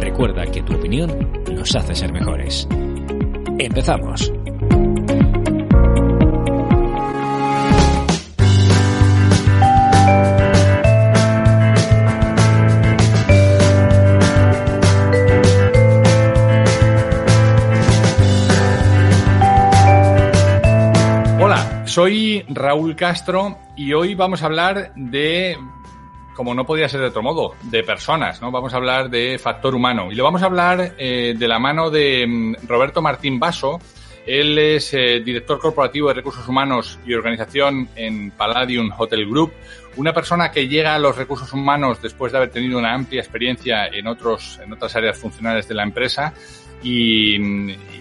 Recuerda que tu opinión nos hace ser mejores. Empezamos. Hola, soy Raúl Castro y hoy vamos a hablar de, como no podía ser de otro modo, de personas, ¿no? Vamos a hablar de factor humano y lo vamos a hablar eh, de la mano de mm, Roberto Martín Basso. Él es eh, director corporativo de recursos humanos y organización en Palladium Hotel Group, una persona que llega a los recursos humanos después de haber tenido una amplia experiencia en otros en otras áreas funcionales de la empresa y,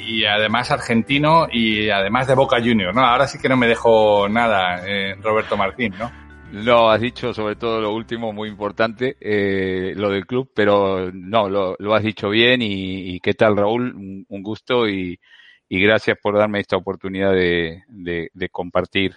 y además argentino y además de Boca Junior, ¿no? Ahora sí que no me dejo nada, eh, Roberto Martín, ¿no? No, has dicho sobre todo lo último, muy importante, eh, lo del club, pero no, lo, lo has dicho bien y, y, qué tal Raúl, un, un gusto y, y, gracias por darme esta oportunidad de, de, de compartir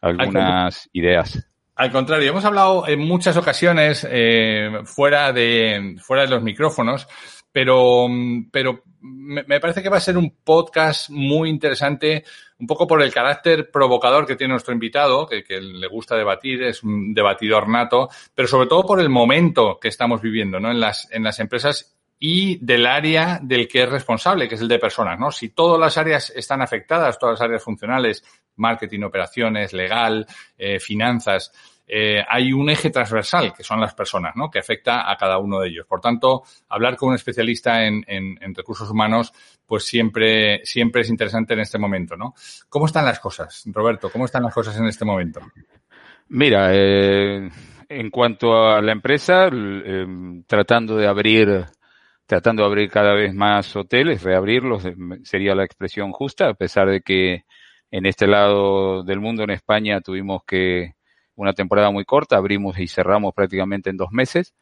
algunas ideas. Al contrario, hemos hablado en muchas ocasiones eh, fuera, de, fuera de los micrófonos, pero, pero me, parece que va a ser un podcast muy interesante, un poco por el carácter provocador que tiene nuestro invitado, que, que, le gusta debatir, es un debatidor nato, pero sobre todo por el momento que estamos viviendo ¿no? en, las, en las empresas y del área del que es responsable, que es el de personas, ¿no? Si todas las áreas están afectadas, todas las áreas funcionales, marketing, operaciones, legal, eh, finanzas, eh, hay un eje transversal, que son las personas, ¿no? Que afecta a cada uno de ellos. Por tanto, hablar con un especialista en, en, en, recursos humanos, pues siempre, siempre es interesante en este momento, ¿no? ¿Cómo están las cosas, Roberto? ¿Cómo están las cosas en este momento? Mira, eh, en cuanto a la empresa, eh, tratando de abrir tratando de abrir cada vez más hoteles, reabrirlos sería la expresión justa, a pesar de que en este lado del mundo, en España, tuvimos que una temporada muy corta, abrimos y cerramos prácticamente en dos meses,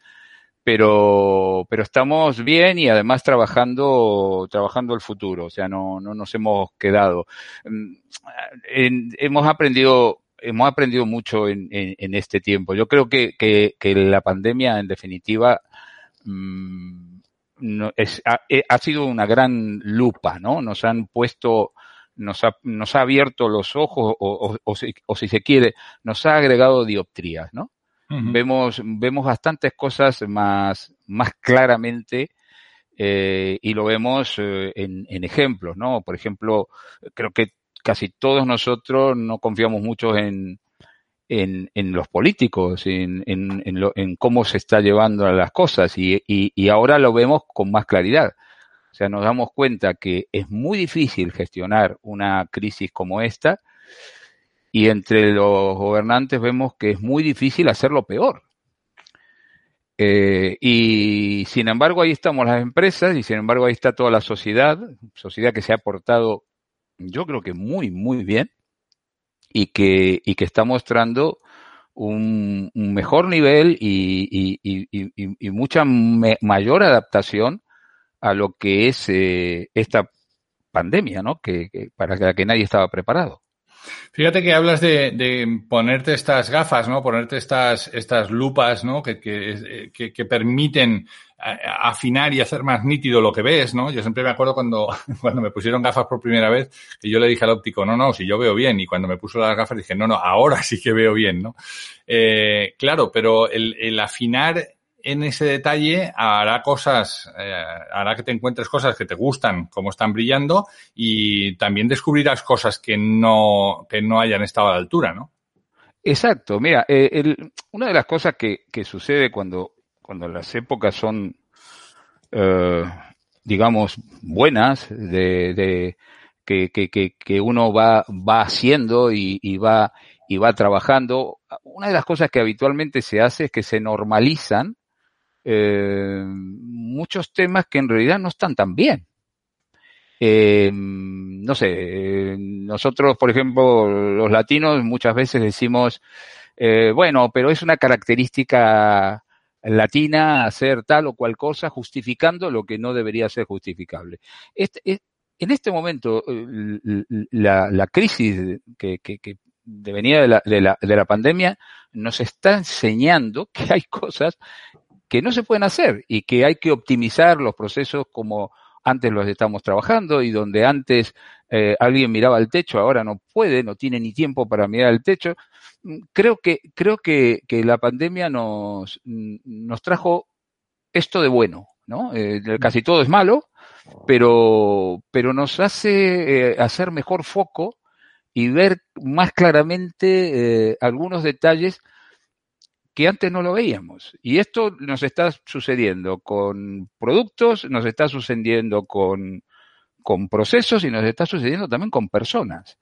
pero, pero estamos bien y además trabajando, trabajando el futuro, o sea, no, no nos hemos quedado. En, hemos aprendido hemos aprendido mucho en, este tiempo. Yo creo que, que, la pandemia, en definitiva, ha, eh, ha, sido una gran lupa, ¿no? Nos han puesto, nos ha, nos ha abierto los ojos o, o, o, si, o si se quiere, nos ha agregado dioptrías, ¿no? Uh -huh. Vemos, vemos bastantes cosas más, más claramente eh, y lo vemos eh, en, en ejemplos, ¿no? Por ejemplo, creo que casi todos nosotros no confiamos mucho en, en, en los políticos, en, en, en, lo, en cómo se está llevando las cosas y, y, y ahora lo vemos con más claridad. O sea, nos damos cuenta que es muy difícil gestionar una crisis como esta y entre los gobernantes vemos que es muy difícil hacerlo peor. Eh, y sin embargo ahí estamos las empresas y sin embargo ahí está toda la sociedad, sociedad que se ha portado yo creo que muy, muy bien y que, y que está mostrando un, mejor nivel y, y, y, mucha mayor adaptación a lo que es eh, esta pandemia, ¿no? Que, que, para la que nadie estaba preparado. Fíjate que hablas de, de, ponerte estas gafas, ¿no? Ponerte estas, estas lupas, ¿no? Que, que, que, que permiten afinar y hacer más nítido lo que ves, ¿no? Yo siempre me acuerdo cuando, cuando me pusieron gafas por primera vez, que yo le dije al óptico, no, no, si yo veo bien. Y cuando me puso las gafas dije, no, no, ahora sí que veo bien, ¿no? Eh, claro, pero el, el afinar en ese detalle hará cosas, eh, hará que te encuentres cosas que te gustan, como están brillando, y también descubrirás cosas que no, que no hayan estado a la altura, ¿no? Exacto. Mira, eh, una de las cosas que, que, sucede cuando, cuando las épocas son, eh, digamos, buenas, de, de que, que, que, uno va, va haciendo y, y, va, y va trabajando, una de las cosas que habitualmente se hace es que se normalizan eh, muchos temas que en realidad no están tan bien. Eh, no sé, nosotros, por ejemplo, los latinos muchas veces decimos, eh, bueno, pero es una característica latina hacer tal o cual cosa justificando lo que no debería ser justificable. Este, en este momento, la, crisis que, que, que venía de la, de, la, de la pandemia nos está enseñando que hay cosas que no se pueden hacer y que hay que optimizar los procesos como antes los estamos trabajando y donde antes eh, alguien miraba el techo, ahora no puede, no tiene ni tiempo para mirar el techo. Mm, creo que, creo que, que la pandemia nos, mm, nos trajo esto de bueno, ¿no? Eh, casi todo es malo, pero, pero nos hace eh, hacer mejor foco y ver más claramente algunos detalles que antes no lo veíamos. Y esto nos está sucediendo con productos, nos está sucediendo con, con procesos y nos está sucediendo también con personas.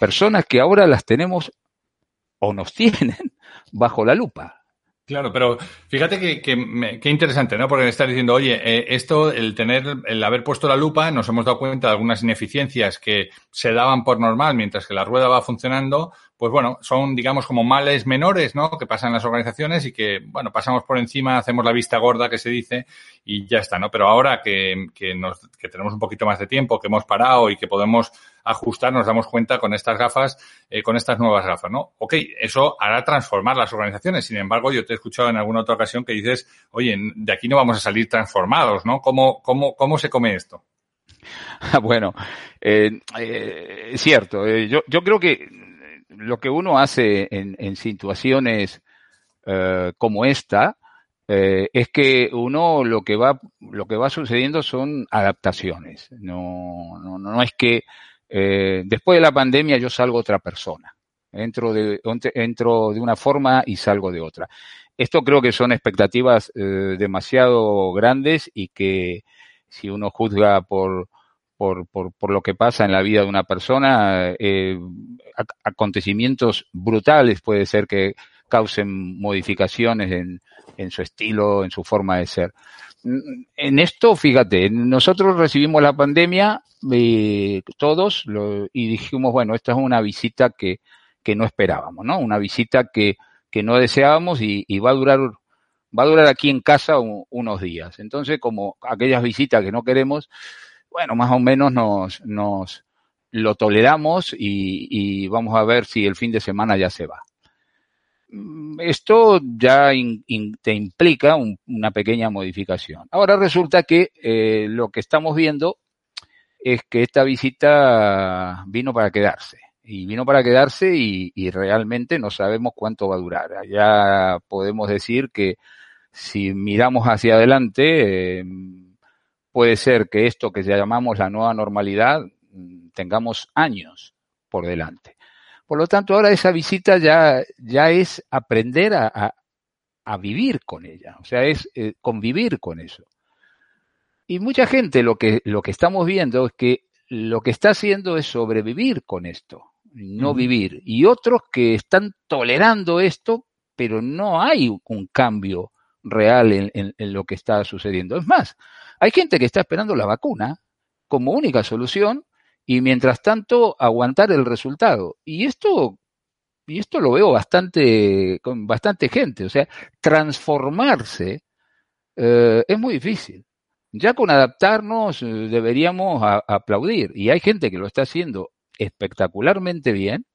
Personas que ahora las tenemos o nos tienen bajo la lupa. Claro, pero fíjate que, que, interesante, ¿no? Porque estar diciendo, oye, eh, esto, el tener, el haber puesto la lupa, nos hemos dado cuenta de algunas ineficiencias que se daban por normal mientras que la rueda va funcionando, pues bueno, son, digamos, como males menores, ¿no? Que pasan en las organizaciones y que, bueno, pasamos por encima, hacemos la vista gorda que se dice y ya está, ¿no? Pero ahora que, que, nos, que tenemos un poquito más de tiempo, que hemos parado y que podemos ajustar, nos damos cuenta con estas gafas, eh, con estas nuevas gafas, ¿no? Ok, eso hará transformar las organizaciones. Sin embargo, yo te he escuchado en alguna otra ocasión que dices, oye, de aquí no vamos a salir transformados, ¿no? ¿Cómo, cómo, cómo se come esto? bueno, eh, eh, cierto. Yo, yo creo que lo que uno hace en, situaciones eh, como esta es que uno lo que va lo que va sucediendo son adaptaciones. No, no, no es que eh, después de la pandemia yo salgo otra persona. Entro de, entro de una forma y salgo de otra. Esto creo que son expectativas eh, demasiado grandes y que si uno juzga por, por, por, lo que pasa en la vida de una persona, eh, acontecimientos brutales puede ser que causen modificaciones en, en su estilo, en su forma de ser. En esto, fíjate, nosotros recibimos la pandemia eh, todos lo, y dijimos, bueno, esta es una visita que, que no esperábamos, ¿no? Una visita que, que no deseábamos y, va a durar va a durar aquí en casa un, unos días. Entonces, como aquellas visitas que no queremos, bueno, más o menos nos, nos lo toleramos y, y vamos a ver si el fin de semana ya se va. Mm, esto ya te implica un, una pequeña modificación. Ahora resulta que eh, lo que estamos viendo es que esta visita vino para quedarse. Y vino para quedarse y, realmente no sabemos cuánto va a durar. Ya podemos decir que si miramos hacia adelante, eh, puede ser que esto que llamamos la nueva normalidad mm, tengamos años por delante. Por lo tanto, ahora esa visita ya, ya es aprender a, a, a vivir con ella, o sea, es eh, convivir con eso. Y mucha gente lo que, lo que estamos viendo es que lo que está haciendo es sobrevivir con esto, no vivir. Y otros que están tolerando esto, pero no hay un cambio real en, en, en, lo que está sucediendo. Es más, hay gente que está esperando la vacuna como única solución y mientras tanto aguantar el resultado. Y esto, y esto lo veo bastante, con bastante gente. O sea, transformarse eh, es muy difícil. Ya con adaptarnos eh, deberíamos a, aplaudir. Y hay gente que lo está haciendo espectacularmente bien.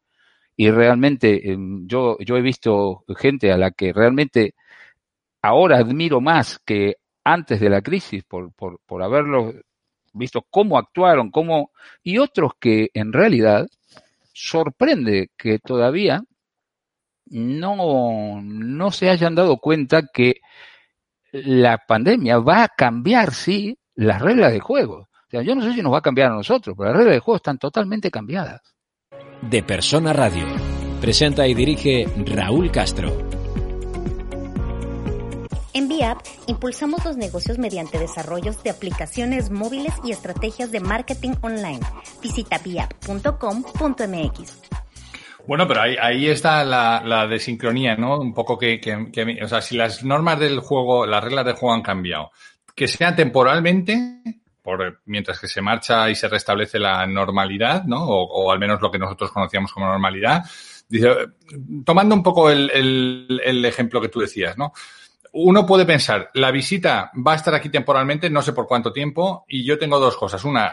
Y realmente eh, yo, yo he visto gente a la que realmente ahora admiro más que antes de la crisis por, por, por haberlo visto cómo actuaron, cómo, y otros que en realidad sorprende que todavía no, no se hayan dado cuenta que la pandemia va a cambiar, sí, las reglas de juego. O sea, yo no sé si nos va a cambiar a nosotros, pero las reglas de juego están totalmente cambiadas. De Persona Radio. Presenta y dirige Raúl Castro. En VIAP impulsamos los negocios mediante desarrollos de aplicaciones móviles y estrategias de marketing online. Visita viap.com.mx. Bueno, pero ahí, está la, desincronía, ¿no? Un poco que, o sea, si las normas del juego, las reglas del juego han cambiado, que sean temporalmente, por, mientras que se marcha y se restablece la normalidad, ¿no? O, o al menos lo que nosotros conocíamos como normalidad. Dice, tomando un poco el ejemplo que tú decías, ¿no? Uno puede pensar, la visita va a estar aquí temporalmente, no sé por cuánto tiempo, y yo tengo dos cosas. Una,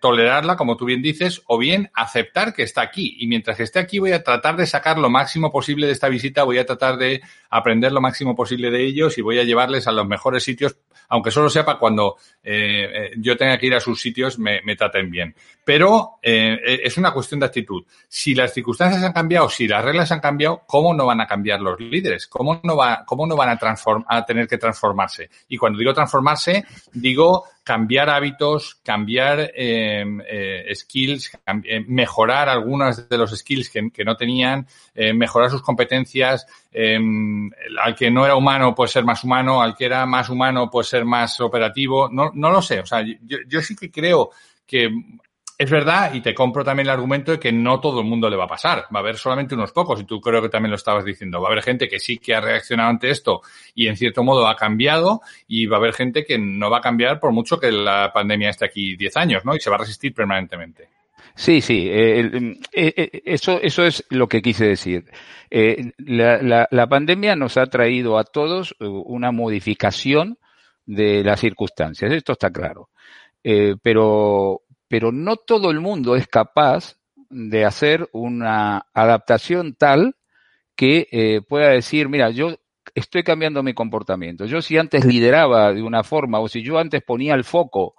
tolerarla, como tú bien dices, o bien aceptar que está aquí. Y mientras que esté aquí voy a tratar de sacar lo máximo posible de esta visita, voy a tratar de aprender lo máximo posible de ellos y voy a llevarles a los mejores sitios, aunque solo sea para cuando eh, yo tenga que ir a sus sitios, me, traten bien. Pero eh, es una cuestión de actitud. Si las circunstancias han cambiado, si las reglas han cambiado, ¿cómo no van a cambiar los líderes? ¿Cómo no, va, cómo no van a transformar? A tener que transformarse. Y cuando digo transformarse, digo cambiar hábitos, cambiar eh, eh, skills, cambi mejorar algunos de los skills que, que no tenían, eh, mejorar sus competencias. al que no era humano puede ser más humano, al que era más humano puede ser más operativo. No, no lo sé. O sea, yo, yo sí que creo que es verdad, y te compro también el argumento de que no todo el mundo le va a pasar. Va a haber solamente unos pocos, y tú creo que también lo estabas diciendo. Va a haber gente que sí que ha reaccionado ante esto y en cierto modo ha cambiado, y va a haber gente que no va a cambiar por mucho que la pandemia esté aquí 10 años, ¿no? Y se va a resistir permanentemente. Sí, sí, eh, eh, eso, eso es lo que quise decir. Eh, la, pandemia nos ha traído a todos una modificación de las circunstancias, esto está claro. Eh, pero pero no todo el mundo es capaz de hacer una adaptación tal que eh, pueda decir, mira, yo estoy cambiando mi comportamiento. Yo si antes lideraba de una forma o si yo antes ponía el foco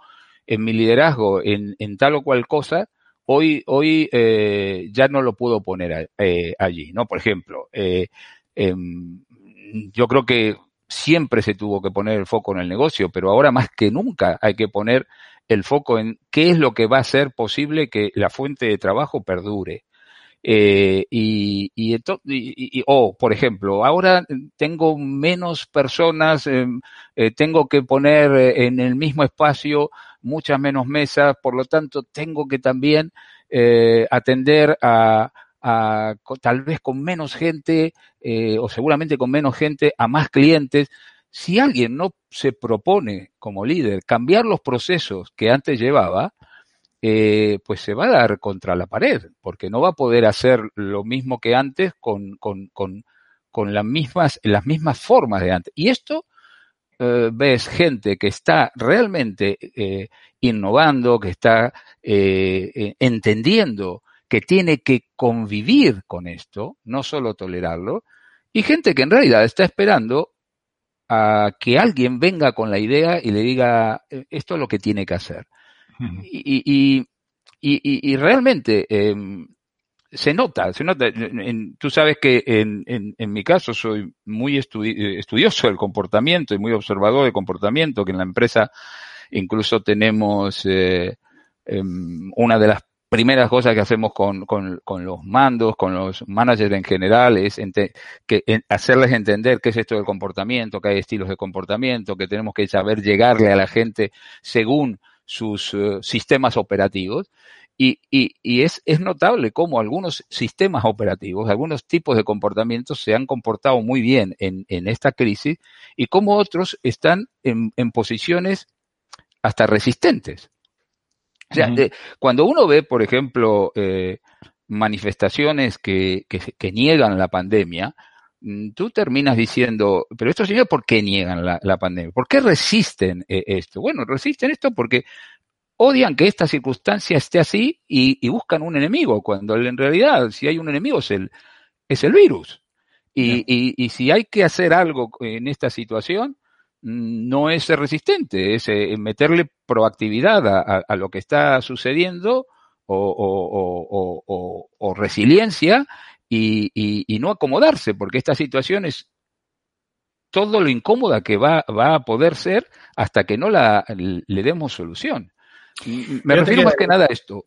en mi liderazgo en, en tal o cual cosa, hoy, hoy eh, ya no lo puedo poner eh, allí, ¿no? Por ejemplo, eh, yo creo que siempre se tuvo que poner el foco en el negocio, pero ahora más que nunca hay que poner el foco en qué es lo que va a hacer posible que la fuente de trabajo perdure. Eh, y, y, y, oh, por ejemplo, ahora tengo menos personas, eh, eh, tengo que poner en el mismo espacio muchas menos mesas, por lo tanto, tengo que también atender a, a, tal vez con menos gente, o seguramente con menos gente, a más clientes. Si alguien no se propone como líder cambiar los procesos que antes llevaba, eh, pues se va a dar contra la pared, porque no va a poder hacer lo mismo que antes con, con, con, con las, mismas, las mismas formas de antes. Y esto eh, ves gente que está realmente eh, innovando, que está eh, entendiendo que tiene que convivir con esto, no solo tolerarlo, y gente que en realidad está esperando a que alguien venga con la idea y le diga eh, esto es lo que tiene que hacer. Uh -huh. y, y, y, y, realmente eh, se nota, se nota. En, tú sabes que en, en, en, mi caso soy muy estudi estudioso del comportamiento y muy observador del comportamiento, que en la empresa incluso tenemos eh, una de las primeras cosas que hacemos con, con, los mandos, con los managers en general, es que, en, hacerles entender qué es esto del comportamiento, que hay estilos de comportamiento, que tenemos que saber llegarle a la gente según sus uh, sistemas operativos. Y, y, y es, es, notable cómo algunos sistemas operativos, algunos tipos de comportamientos se han comportado muy bien en, en esta crisis y cómo otros están en, en posiciones hasta resistentes. O sea, uh -huh. cuando uno ve, por ejemplo, eh, manifestaciones que, que, que, niegan la pandemia, mm, tú terminas diciendo, pero estos señores, ¿por qué niegan la, la pandemia? ¿Por qué resisten eh, esto? Bueno, resisten esto porque odian que esta circunstancia esté así y, y, buscan un enemigo, cuando en realidad si hay un enemigo es el, es el virus. Y, y, y si hay que hacer algo en esta situación, no es ser resistente, es eh, meterle proactividad a, a, a, lo que está sucediendo o, o, o, o resiliencia y, y, y, no acomodarse, porque esta situación es todo lo incómoda que va, va a poder ser hasta que no la, le demos solución. Me refiero más que nada a esto.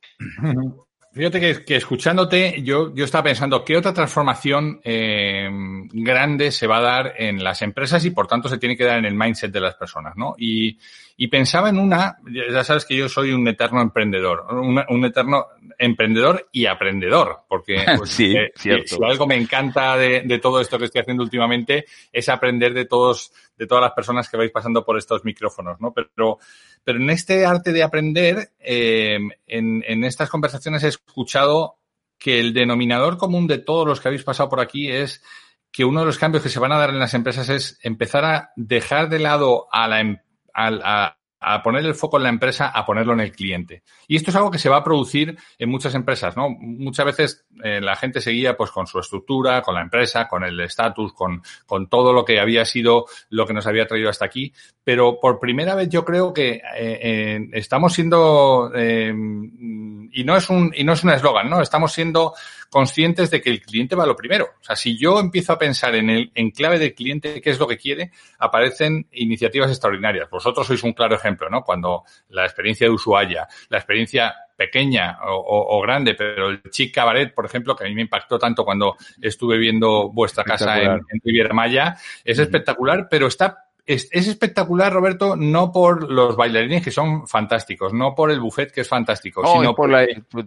Fíjate que, escuchándote, yo, yo estaba pensando, ¿qué otra transformación eh, grande se va a dar en las empresas y por tanto se tiene que dar en el mindset de las personas, ¿no? Y, y pensaba en una, ya sabes que yo soy un eterno emprendedor, un eterno emprendedor y aprendedor, porque pues, sí, eh, si, algo me encanta de, de, todo esto que estoy haciendo últimamente es aprender de todos, de todas las personas que vais pasando por estos micrófonos, ¿no? Pero, pero en este arte de aprender, eh, en, en estas conversaciones he escuchado que el denominador común de todos los que habéis pasado por aquí es que uno de los cambios que se van a dar en las empresas es empezar a dejar de lado a la, em, a poner el foco en la empresa, a ponerlo en el cliente. Y esto es algo que se va a producir en muchas empresas, ¿no? Muchas veces eh, la gente seguía pues con su estructura, con la empresa, con el estatus, con, con todo lo que había sido lo que nos había traído hasta aquí. Pero por primera vez yo creo que eh, eh, estamos siendo, y no es un, y no es un eslogan, ¿no? Estamos siendo conscientes de que el cliente va lo primero. O sea, si yo empiezo a pensar en el en clave del cliente, qué es lo que quiere, aparecen iniciativas extraordinarias. Vosotros sois un claro ejemplo, ¿no? Cuando la experiencia de Ushuaia, la experiencia pequeña o, grande, pero el Chic Cabaret, por ejemplo, que a mí me impactó tanto cuando estuve viendo vuestra casa en, en Riviera Maya, es espectacular, pero está es, espectacular, Roberto, no por los bailarines que son fantásticos, no por el buffet que es fantástico, sino por, la,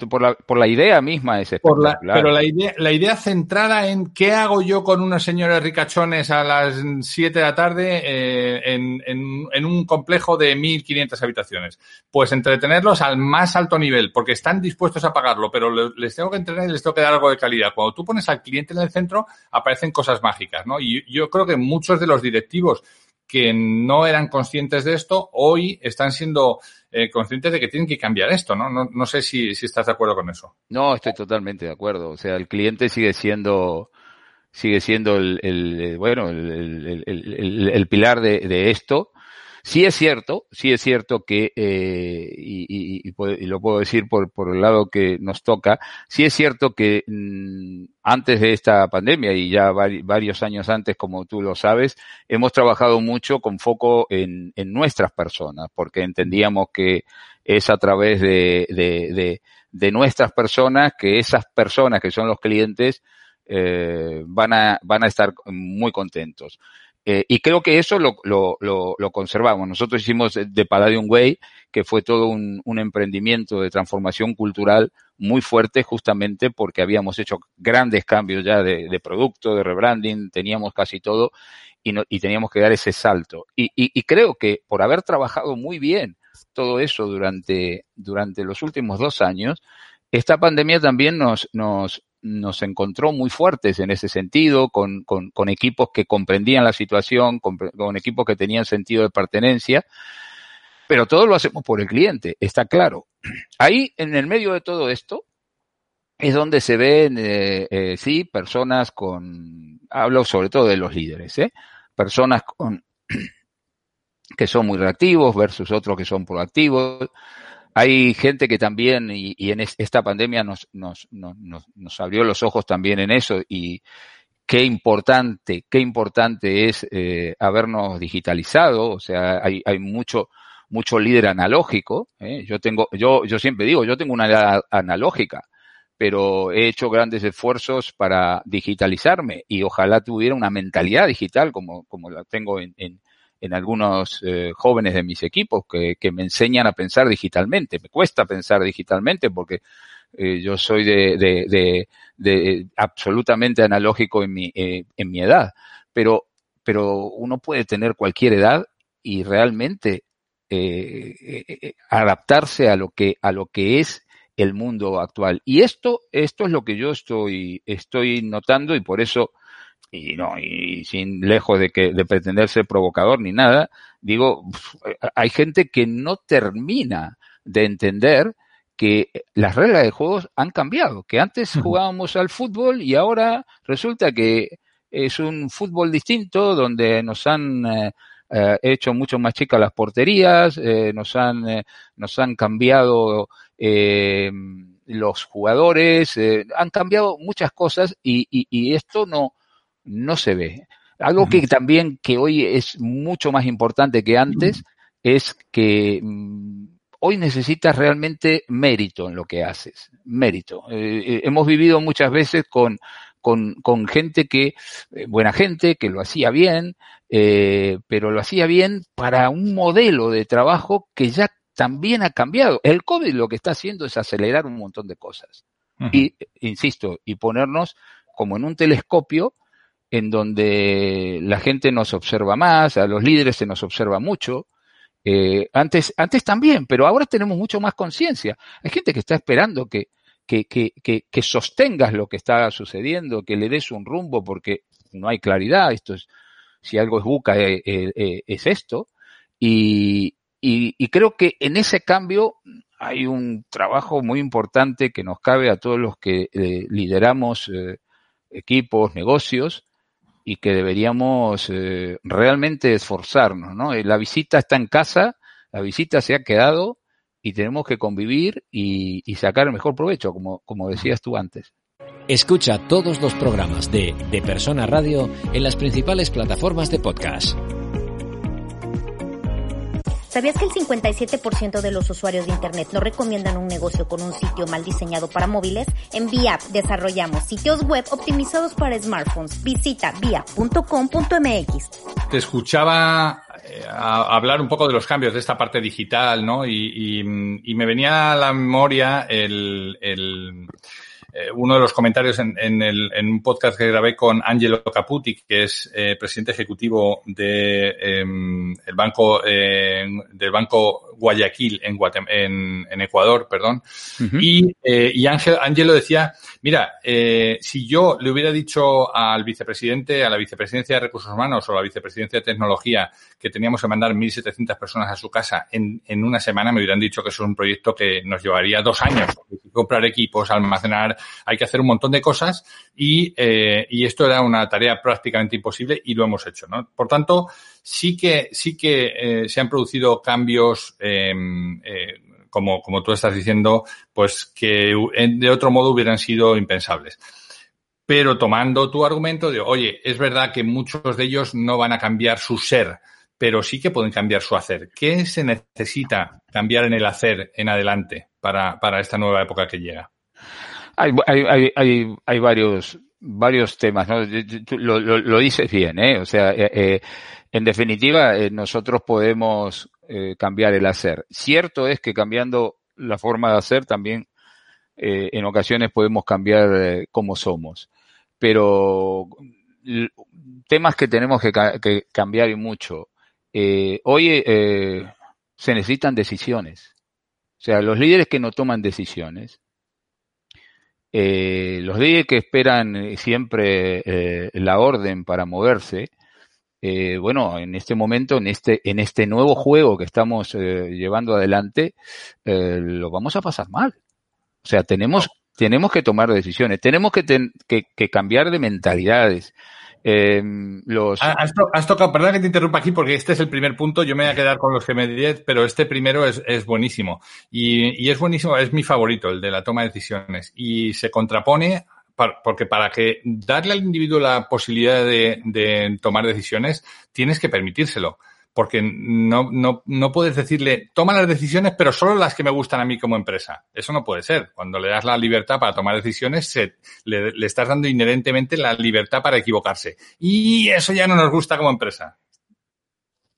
por, la, por la idea misma es espectacular. pero la idea, la idea centrada en qué hago yo con unos señores ricachones a las 7 de la tarde eh, en, en, en, un complejo de 1.500 habitaciones. Pues entretenerlos al más alto nivel, porque están dispuestos a pagarlo, pero les tengo que entrenar y les tengo que dar algo de calidad. Cuando tú pones al cliente en el centro, aparecen cosas mágicas, ¿no? Y yo creo que muchos de los directivos que no eran conscientes de esto, hoy están siendo eh, conscientes de que tienen que cambiar esto, ¿no? No, no sé si, si, estás de acuerdo con eso. No, estoy totalmente de acuerdo. O sea, el cliente sigue siendo sigue siendo el, el bueno el, el, el, pilar de, de esto Sí es cierto, sí es cierto que, eh, y, y, y, lo puedo decir por, por el lado que nos toca, sí es cierto que mmm, antes de esta pandemia y ya varios años antes, como tú lo sabes, hemos trabajado mucho con foco en, en nuestras personas, porque entendíamos que es a través de, de, de, de nuestras personas que esas personas que son los clientes eh, van, a, van a estar muy contentos. Eh, y creo que eso lo, lo, conservamos. Nosotros hicimos de Palladium Way, que fue todo un, emprendimiento de transformación cultural muy fuerte justamente porque habíamos hecho grandes cambios ya de, de producto, de rebranding, teníamos casi todo y, no, y teníamos que dar ese salto. Y, y, y, creo que por haber trabajado muy bien todo eso durante, durante los últimos dos años, esta pandemia también nos, nos, nos encontró muy fuertes en ese sentido, con, con, con equipos que comprendían la situación, con, equipos que tenían sentido de pertenencia, pero todo lo hacemos por el cliente, está claro. Ahí, en el medio de todo esto, es donde se ven, eh, eh, sí, personas con, hablo sobre todo de los líderes, ¿eh? personas con, que son muy reactivos versus otros que son proactivos, hay gente que también, y, en es, esta pandemia nos, nos, nos, nos, abrió los ojos también en eso, y qué importante, qué importante es eh, habernos digitalizado, o sea, hay, hay mucho, mucho líder analógico, ¿eh? yo tengo, yo, yo siempre digo, yo tengo una edad analógica, pero he hecho grandes esfuerzos para digitalizarme y ojalá tuviera una mentalidad digital como, como la tengo en, en, en algunos eh, jóvenes de mis equipos que, que, me enseñan a pensar digitalmente. Me cuesta pensar digitalmente porque eh, yo soy de, absolutamente analógico en mi, eh, en mi edad, pero, pero uno puede tener cualquier edad y realmente adaptarse a lo que, a lo que es el mundo actual. Y esto, esto es lo que yo estoy, estoy notando y por eso y no, y sin lejos de que, de pretender ser provocador ni nada, digo, hay gente que no termina de entender que las reglas de juegos han cambiado, que antes jugábamos al fútbol y ahora resulta que es un fútbol distinto donde nos han eh, eh, hecho mucho más chicas las porterías, eh, nos han nos han cambiado los jugadores, han cambiado muchas cosas y, y, y esto no no se ve. Algo que también que hoy es mucho más importante que antes es que mm, hoy necesitas realmente mérito en lo que haces, mérito. Eh, eh, hemos vivido muchas veces con, con, con gente que, eh, buena gente, que lo hacía bien, pero lo hacía bien para un modelo de trabajo que ya también ha cambiado. El COVID lo que está haciendo es acelerar un montón de cosas. Y, insisto, y ponernos como en un telescopio en donde la gente nos observa más, a los líderes se nos observa mucho. Eh, antes, antes también, pero ahora tenemos mucho más conciencia. Hay gente que está esperando que, que, que, que, sostengas lo que está sucediendo, que le des un rumbo, porque no hay claridad. Esto es, si algo es buca, eh, eh, es esto. Y, y, creo que en ese cambio hay un trabajo muy importante que nos cabe a todos los que lideramos equipos, negocios, y que deberíamos eh, realmente esforzarnos, ¿no? Eh, la visita está en casa, la visita se ha quedado y tenemos que convivir y, y sacar el mejor provecho, como, como decías tú antes. Escucha todos los programas de De Persona Radio en las principales plataformas de podcast. ¿Sabías que el 57% de los usuarios de Internet no recomiendan un negocio con un sitio mal diseñado para móviles? En VIAP desarrollamos sitios web optimizados para smartphones. Visita via.com.mx. Te escuchaba eh, hablar un poco de los cambios de esta parte digital, ¿no? Y, me venía a la memoria el eh, uno de los comentarios en, en, el, en, un podcast que grabé con Angelo Caputi, que es eh, presidente ejecutivo de em, el banco eh, del banco Guayaquil en, en, en Ecuador, perdón. Y, eh, y Ángel, Angelo decía, mira, eh, si yo le hubiera dicho al vicepresidente, a la vicepresidencia de Recursos Humanos o a la vicepresidencia de Tecnología que teníamos que mandar 1.700 personas a su casa en, en una semana, me hubieran dicho que eso es un proyecto que nos llevaría dos años. Comprar equipos, almacenar, hay que hacer un montón de cosas y, eh, y esto era una tarea prácticamente imposible y lo hemos hecho. Por tanto, sí que, sí que eh, se han producido cambios, em, eh, como, como tú estás diciendo, pues que de otro modo hubieran sido impensables. Pero tomando tu argumento de, oye, es verdad que muchos de ellos no van a cambiar su ser, pero sí que pueden cambiar su hacer. ¿Qué se necesita cambiar en el hacer en adelante para, para esta nueva época que llega? Hay, hay, hay, hay varios, varios temas, ¿no? Lo, lo, lo dices bien, ¿eh? O sea, eh, eh en definitiva, eh, nosotros podemos cambiar el hacer. Cierto es que cambiando la forma de hacer también en ocasiones podemos cambiar cómo somos. Pero temas que tenemos que, que cambiar y mucho. hoy se necesitan decisiones. O sea, los líderes que no toman decisiones, los líderes que esperan siempre la orden para moverse, eh, bueno, en este momento, en este, en este nuevo juego que estamos eh, llevando adelante, eh, lo vamos a pasar mal. O sea, tenemos, tenemos que tomar decisiones, tenemos que, que, cambiar de mentalidades. Ah, has, tocado, perdón que te interrumpa aquí porque este es el primer punto, yo me voy a quedar con los GM10, pero este primero es, es buenísimo. Y, y, es buenísimo, es mi favorito, el de la toma de decisiones. Y se contrapone porque para que darle al individuo la posibilidad de, tomar decisiones, tienes que permitírselo. Porque no, no, no puedes decirle, toma las decisiones, pero solo las que me gustan a mí como empresa. Eso no puede ser. Cuando le das la libertad para tomar decisiones, le, estás dando inherentemente la libertad para equivocarse. Y eso ya no nos gusta como empresa.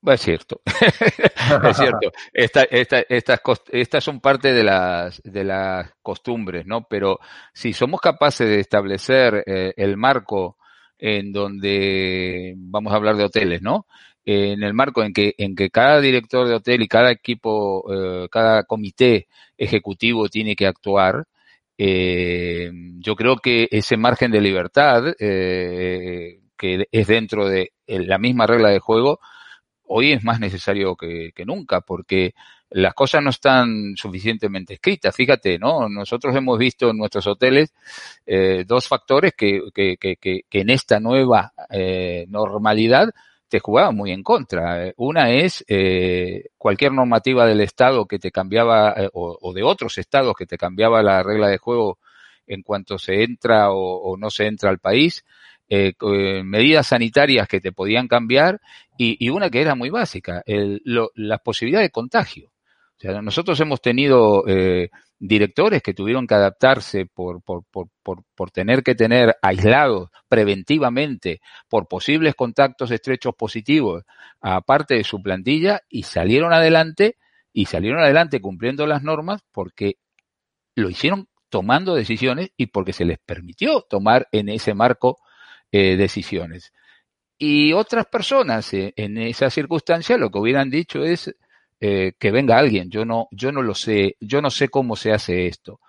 Es cierto, es cierto. Esta, estas, estas son parte de las, de las costumbres, ¿no? Pero si somos capaces de establecer eh, el marco en donde vamos a hablar de hoteles, ¿no? En el marco en que, en que cada director de hotel y cada equipo, eh, cada comité ejecutivo tiene que actuar, eh, yo creo que ese margen de libertad que es dentro de la misma regla de juego hoy es más necesario que, nunca porque las cosas no están suficientemente escritas. Fíjate, ¿no? Nosotros hemos visto en nuestros hoteles eh, dos factores que, que, que, en esta nueva eh, normalidad te jugaban muy en contra. Una es eh, cualquier normativa del Estado que te cambiaba, eh, o, o, de otros estados que te cambiaba la regla de juego en cuanto se entra o, no se entra al país eh, eh, medidas sanitarias que te podían cambiar y, una que era muy básica, el, la posibilidad de contagio. O sea, nosotros hemos tenido eh, directores que tuvieron que adaptarse por, por, por, por, tener que tener aislados preventivamente por posibles contactos estrechos positivos a parte de su plantilla y salieron adelante y salieron adelante cumpliendo las normas porque lo hicieron tomando decisiones y porque se les permitió tomar en ese marco eh, decisiones. Y otras personas eh, en esa circunstancia lo que hubieran dicho es eh, que venga alguien, yo no, yo no lo sé, yo no sé cómo se hace esto.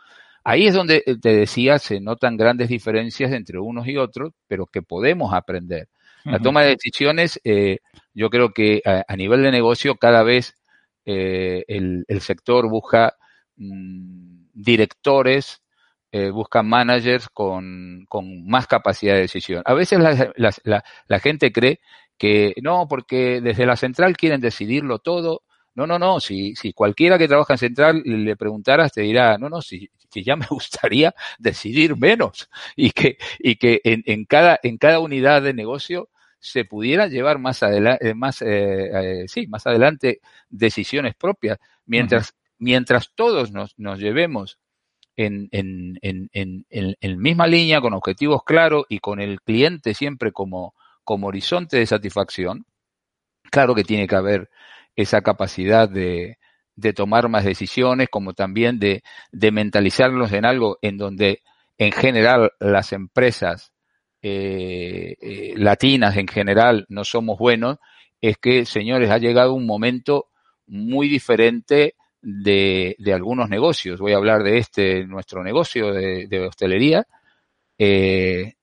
Ahí es donde te decía, se notan grandes diferencias entre unos y otros, pero que podemos aprender. La toma de decisiones, yo creo que a, nivel de negocio cada vez el, el, sector busca mm, directores eh, buscan managers con, con, más capacidad de decisión. A veces la, la, la, gente cree que no, porque desde la central quieren decidirlo todo. No, no, no, si, si cualquiera que trabaja en central le preguntaras te dirá, no, no, si, si ya me gustaría decidir menos y que, y que en, en, cada, en cada unidad de negocio se pudiera llevar más adelante, eh, más, eh, sí, más adelante decisiones propias, mientras, mientras todos nos, nos llevemos en, en, en, en, misma línea, con objetivos claros y con el cliente siempre como, como horizonte de satisfacción, claro que tiene que haber esa capacidad de, de tomar más decisiones, como también de, de mentalizarlos en algo en donde en general las empresas eh, eh, latinas en general no somos buenos, es que, señores, ha llegado un momento muy diferente de, de, algunos negocios. Voy a hablar de este, nuestro negocio de, de hostelería. Eh,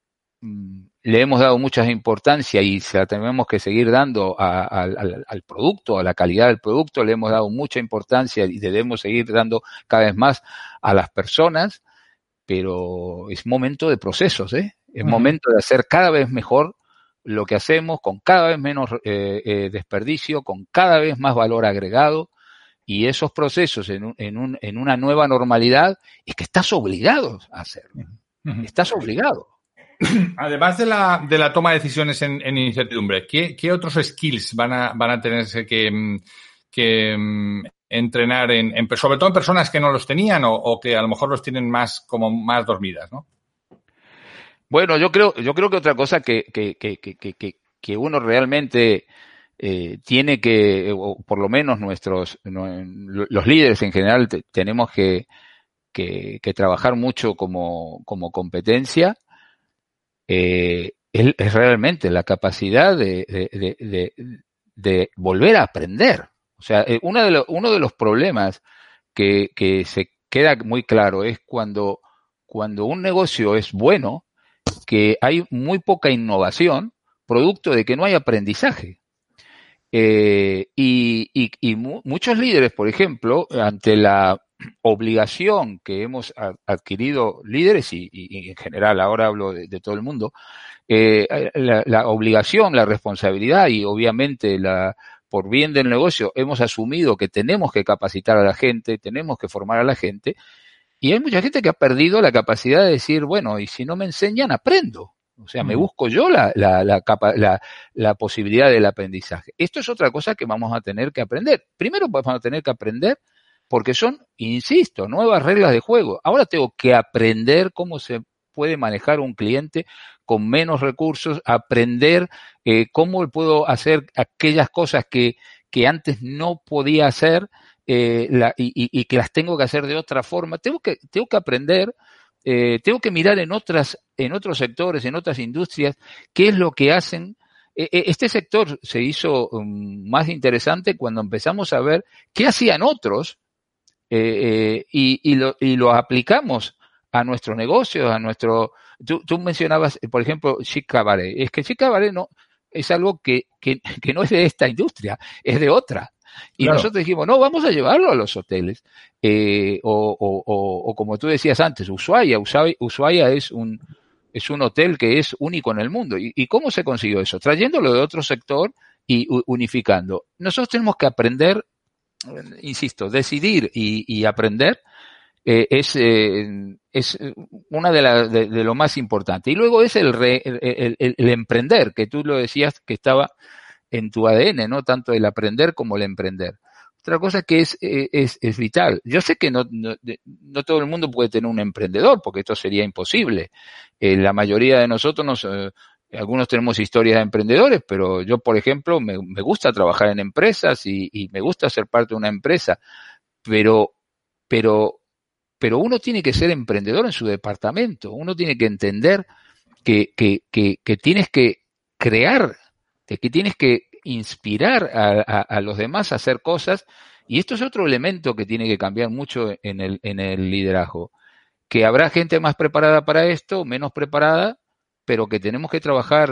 mm, le hemos dado mucha importancia y se la tenemos que seguir dando al, al, producto, a la calidad del producto, le hemos dado mucha importancia y debemos seguir dando cada vez más a las personas, pero es momento de procesos, ¿eh? es momento de hacer cada vez mejor lo que hacemos, con cada vez menos eh, eh, desperdicio, con cada vez más valor agregado, y esos procesos en, un, en, un, en una nueva normalidad es que estás obligado a hacerlo. Estás obligado. Además de la, de la toma de decisiones en, incertidumbre, ¿qué, ¿qué, otros skills van a, van a tenerse que, que mm, entrenar, en, sobre todo en personas que no los tenían o, que a lo mejor los tienen más como más dormidas, ¿no? Bueno, yo creo, yo creo que otra cosa que, que, que, que, uno realmente eh, tiene que, o por lo menos nuestros, los líderes en general tenemos que, que, que, trabajar mucho como, como competencia, eh, es, realmente la capacidad de, de, volver a aprender. O sea, eh, uno, de uno de los problemas que, que se queda muy claro es cuando, cuando un negocio es bueno, que hay muy poca innovación, producto de que no hay aprendizaje. Eh, y, y, y mu muchos líderes, por ejemplo, ante la obligación que hemos adquirido líderes y, y, en general ahora hablo de, de todo el mundo, eh, la, la, obligación, la responsabilidad y obviamente la por bien del negocio hemos asumido que tenemos que capacitar a la gente, tenemos que formar a la gente y hay mucha gente que ha perdido la capacidad de decir, bueno, y si no me enseñan, aprendo. O sea, me busco yo la, la, la, posibilidad del aprendizaje. Esto es otra cosa que vamos a tener que aprender. Primero vamos a tener que aprender porque son, insisto, nuevas reglas de juego. Ahora tengo que aprender cómo se puede manejar un cliente con menos recursos, aprender eh, cómo puedo hacer aquellas cosas que, que antes no podía hacer eh, y, que las tengo que hacer de otra forma. Tengo que, tengo que aprender eh, tengo que mirar en otras, en otros sectores, en otras industrias, qué es lo que hacen. E, e, este sector se hizo um, más interesante cuando empezamos a ver qué hacían otros eh, eh, y, y, lo, y lo aplicamos a nuestro negocio, a nuestro. Tú, tú mencionabas, por ejemplo, Chic Cabaret. Es que Chic Cabaret no es algo que, que, que no es de esta industria, es de otra. Y claro. nosotros dijimos, no, vamos a llevarlo a los hoteles. Eh, o, o, o, o, como tú decías antes, Ushuaia, Ushuaia, Ushuaia es un, es un hotel que es único en el mundo. ¿Y, ¿Y, cómo se consiguió eso? Trayéndolo de otro sector y unificando. Nosotros tenemos que aprender, insisto, decidir y, aprender eh, es, eh, es una de, la, de, lo más importante. Y luego es el, el, el, emprender, que tú lo decías que estaba en tu ADN, ¿no? Tanto el aprender como el emprender. Otra cosa que es, es, es vital. Yo sé que no, no, todo el mundo puede tener un emprendedor, porque esto sería imposible. Eh, la mayoría de nosotros nos, algunos tenemos historias de emprendedores, pero yo, por ejemplo, me, gusta trabajar en empresas y, me gusta ser parte de una empresa, pero, pero pero uno tiene que ser emprendedor en su departamento, uno tiene que entender que, que, que, que tienes que crear, que tienes que inspirar a, a, los demás a hacer cosas, y esto es otro elemento que tiene que cambiar mucho en el, en el liderazgo, que habrá gente más preparada para esto, menos preparada, pero que tenemos que trabajar,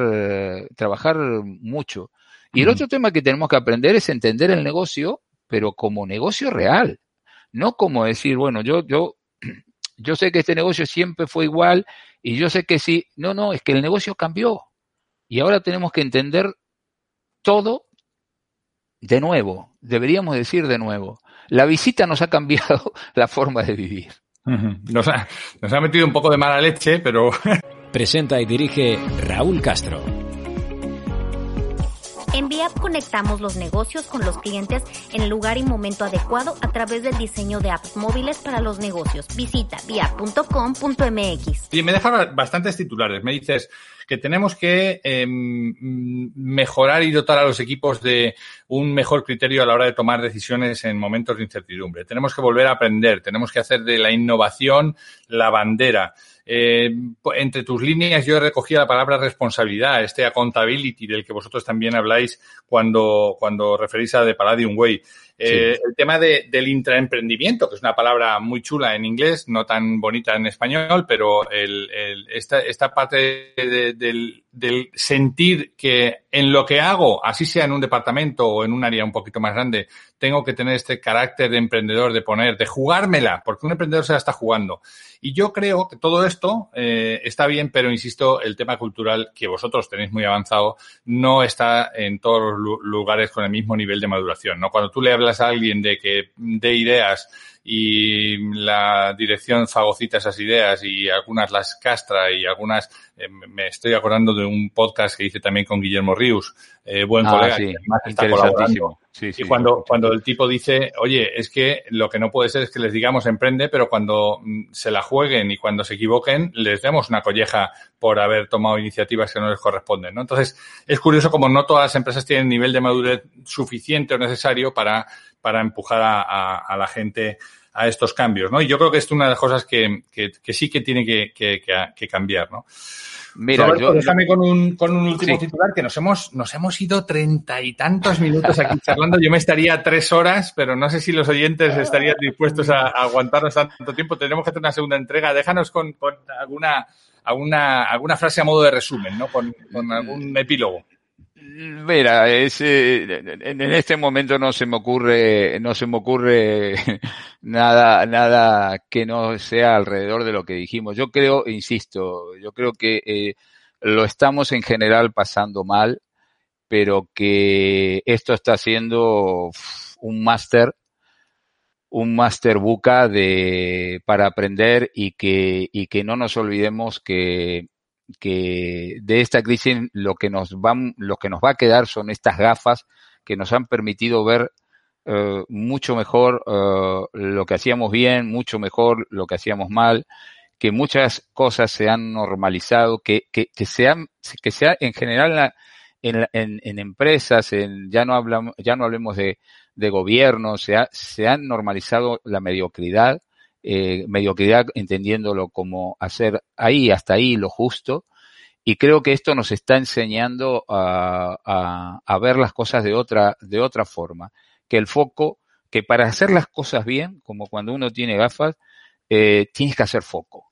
trabajar mucho. Y el otro tema que tenemos que aprender es entender el negocio, pero como negocio real no como decir, bueno, yo, yo, yo sé que este negocio siempre fue igual y yo sé que sí, no, no, es que el negocio cambió y ahora tenemos que entender todo de nuevo, deberíamos decir de nuevo. La visita nos ha cambiado la forma de vivir. Nos ha, nos ha metido un poco de mala leche, pero... Presenta y dirige Raúl Castro. En VIAP conectamos los negocios con los clientes en el lugar y momento adecuado a través del diseño de apps móviles para los negocios. Visita viap.com.mx. Y me deja bastantes titulares. Me dices que tenemos que eh, mejorar y dotar a los equipos de un mejor criterio a la hora de tomar decisiones en momentos de incertidumbre. Tenemos que volver a aprender, tenemos que hacer de la innovación la bandera. Eh, entre tus líneas yo he recogido la palabra responsabilidad, este accountability del que vosotros también habláis cuando, cuando referís a The Palladium Way. Eh, sí. El tema de, del intraemprendimiento, que es una palabra muy chula en inglés, no tan bonita en español, pero el, el, esta, esta parte de, del, del sentir que en lo que hago, así sea en un departamento o en un área un poquito más grande, tengo que tener este carácter de emprendedor, de poner, de jugármela, porque un emprendedor se la está jugando. Y yo creo que todo esto eh, está bien, pero insisto, el tema cultural que vosotros tenéis muy avanzado no está en todos los lugares con el mismo nivel de maduración. ¿no? Cuando tú le hablas a alguien de que de ideas y la dirección fagocita esas ideas y algunas las castra y algunas eh, me estoy acordando de un podcast que hice también con Guillermo Rius, eh, buen ah, colega, sí, que además está colaborando. Sí, sí, y cuando, cuando el tipo dice, oye, es que lo que no puede ser es que les digamos emprende, pero cuando mm, se la jueguen y cuando se equivoquen, les demos una colleja por haber tomado iniciativas que no les corresponden, ¿no? Entonces, es curioso como no todas las empresas tienen nivel de madurez suficiente o necesario para, para empujar a, a, a la gente a estos cambios, ¿no? Y yo creo que es una de las cosas que, que, que sí que tiene que, que, que cambiar, ¿no? Mira, Roberto, yo, déjame con un, con un último sí. titular que nos hemos, nos hemos ido treinta y tantos minutos aquí charlando. Yo me estaría tres horas, pero no sé si los oyentes estarían dispuestos a, a aguantarnos tanto tiempo. Tenemos que hacer una segunda entrega. Déjanos con, con alguna, alguna, alguna frase a modo de resumen, ¿no? Con, con algún epílogo. Mira, es, en este momento no se me ocurre, no se me ocurre nada, nada que no sea alrededor de lo que dijimos. Yo creo, insisto, yo creo que eh, lo estamos en general pasando mal, pero que esto está siendo un máster, un máster buca de, para aprender y que, y que no nos olvidemos que que de esta crisis lo que nos va, lo que nos va a quedar son estas gafas que nos han permitido ver uh, mucho mejor uh, lo que hacíamos bien, mucho mejor lo que hacíamos mal, que muchas cosas se han normalizado, que, que, que sean, que sea en general en, en, en empresas, en, ya no hablamos, ya no hablemos de, de gobierno, se, ha, se han normalizado la mediocridad, eh, mediocridad entendiéndolo como hacer ahí hasta ahí lo justo. Y creo que esto nos está enseñando a, a, a ver las cosas de otra, de otra forma. Que el foco, que para hacer las cosas bien, como cuando uno tiene gafas, eh, tienes que hacer foco.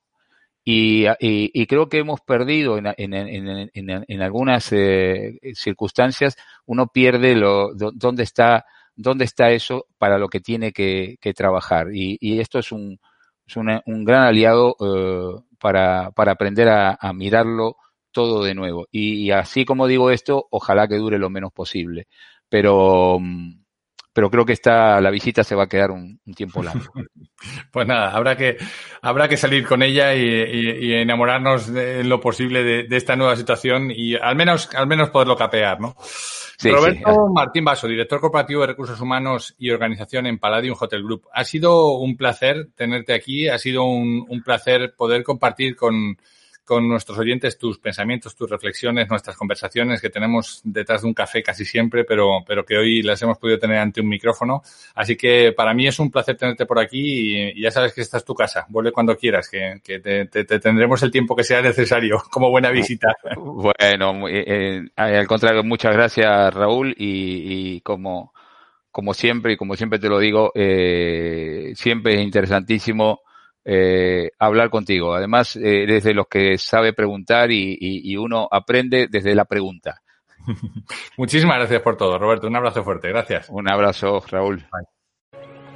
Y, y, y, creo que hemos perdido en, en, en, en algunas eh, circunstancias, uno pierde lo, dónde está dónde está eso para lo que tiene que, trabajar. Y, y, esto es un, es un gran aliado eh, para, para aprender a, mirarlo todo de nuevo. Y, y, así como digo esto, ojalá que dure lo menos posible. Pero, pero creo que esta, la visita se va a quedar un, tiempo largo. Pues nada, habrá que, habrá que salir con ella y, enamorarnos en lo posible de, esta nueva situación y al menos, al menos poderlo capear, ¿no? Roberto Martín Vaso, director corporativo de recursos humanos y organización en Palladium Hotel Group. Ha sido un placer tenerte aquí, ha sido un placer poder compartir con, con nuestros oyentes tus pensamientos, tus reflexiones, nuestras conversaciones que tenemos detrás de un café casi siempre, pero, pero que hoy las hemos podido tener ante un micrófono. Así que para mí es un placer tenerte por aquí y, ya sabes que esta es tu casa. Vuelve cuando quieras, que, que te, tendremos el tiempo que sea necesario como buena visita. Bueno, eh, eh, al contrario, muchas gracias Raúl y, y como, como siempre y como siempre te lo digo, eh, siempre es interesantísimo eh, hablar contigo. Además, eh, eres de los que sabe preguntar y, y, uno aprende desde la pregunta. Muchísimas gracias por todo, Roberto. Un abrazo fuerte. Gracias. Un abrazo, Raúl.